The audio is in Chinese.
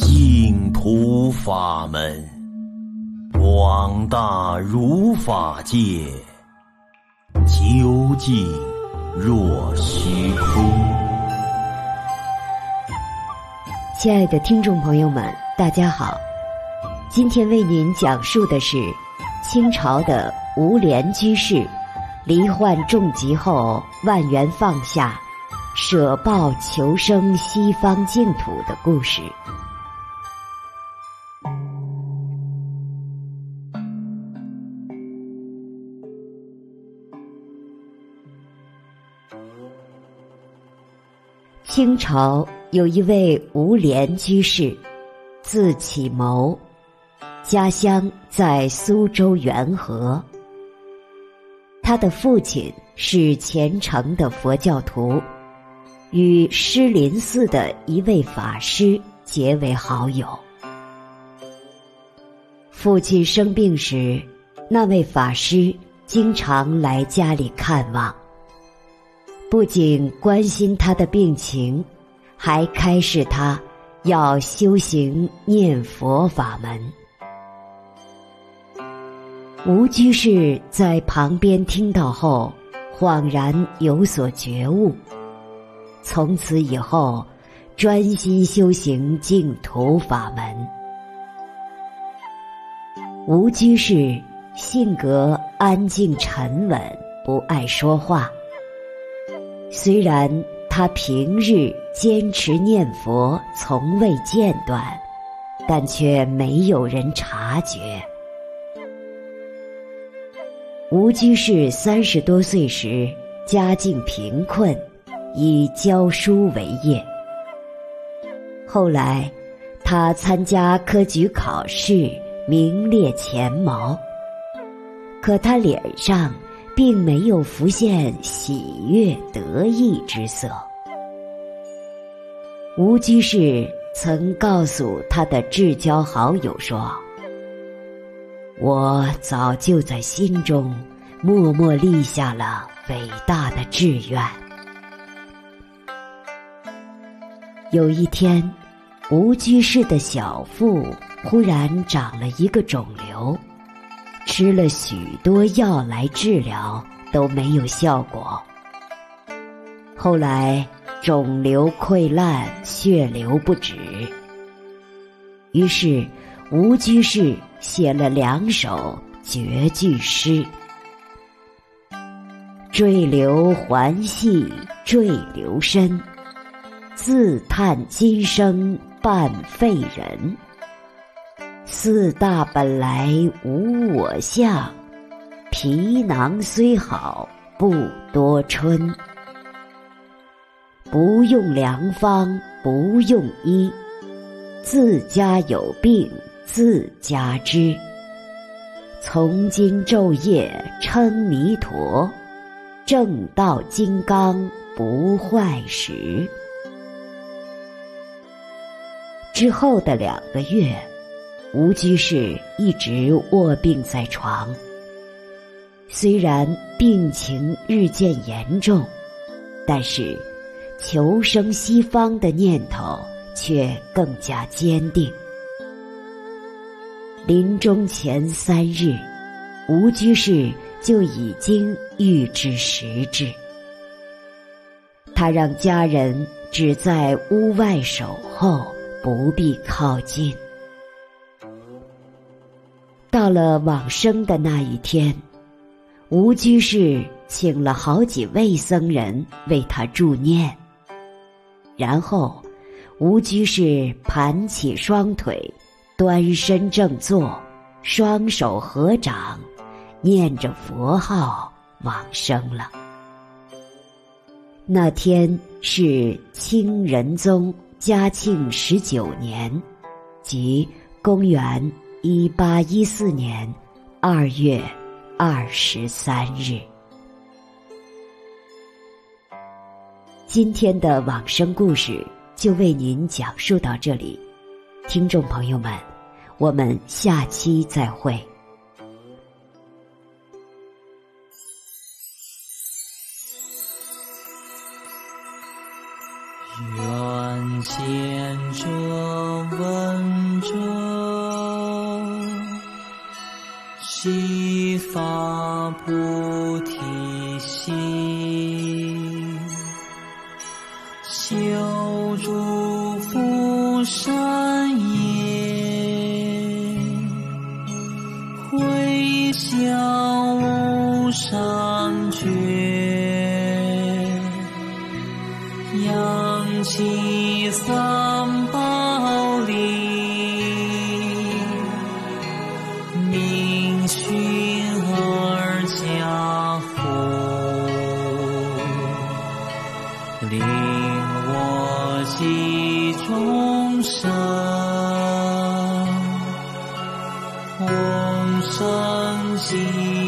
净土法门，广大如法界，究竟若虚空。亲爱的听众朋友们，大家好，今天为您讲述的是清朝的吴莲居士罹患重疾后万缘放下，舍报求生西方净土的故事。清朝有一位吴莲居士，字启谋，家乡在苏州元和。他的父亲是虔诚的佛教徒，与狮林寺的一位法师结为好友。父亲生病时，那位法师经常来家里看望。不仅关心他的病情，还开示他要修行念佛法门。吴居士在旁边听到后，恍然有所觉悟，从此以后专心修行净土法门。吴居士性格安静沉稳，不爱说话。虽然他平日坚持念佛，从未间断，但却没有人察觉。吴居士三十多岁时，家境贫困，以教书为业。后来，他参加科举考试，名列前茅。可他脸上，并没有浮现喜悦得意之色。吴居士曾告诉他的至交好友说：“我早就在心中默默立下了伟大的志愿。”有一天，吴居士的小腹忽然长了一个肿瘤。吃了许多药来治疗，都没有效果。后来肿瘤溃烂，血流不止。于是吴居士写了两首绝句诗：“坠流还系坠流身，自叹今生半废人。”四大本来无我相，皮囊虽好不多春。不用良方不用医，自家有病自家知。从今昼夜称弥陀，正道金刚不坏时。之后的两个月。吴居士一直卧病在床，虽然病情日渐严重，但是求生西方的念头却更加坚定。临终前三日，吴居士就已经预知时至，他让家人只在屋外守候，不必靠近。到了往生的那一天，吴居士请了好几位僧人为他助念。然后，吴居士盘起双腿，端身正坐，双手合掌，念着佛号往生了。那天是清仁宗嘉庆十九年，即公元。一八一四年二月二十三日，今天的往生故事就为您讲述到这里，听众朋友们，我们下期再会。愿见者闻者，悉发菩提心，修诸福善业，回向无上觉。扬起济众生，弘生。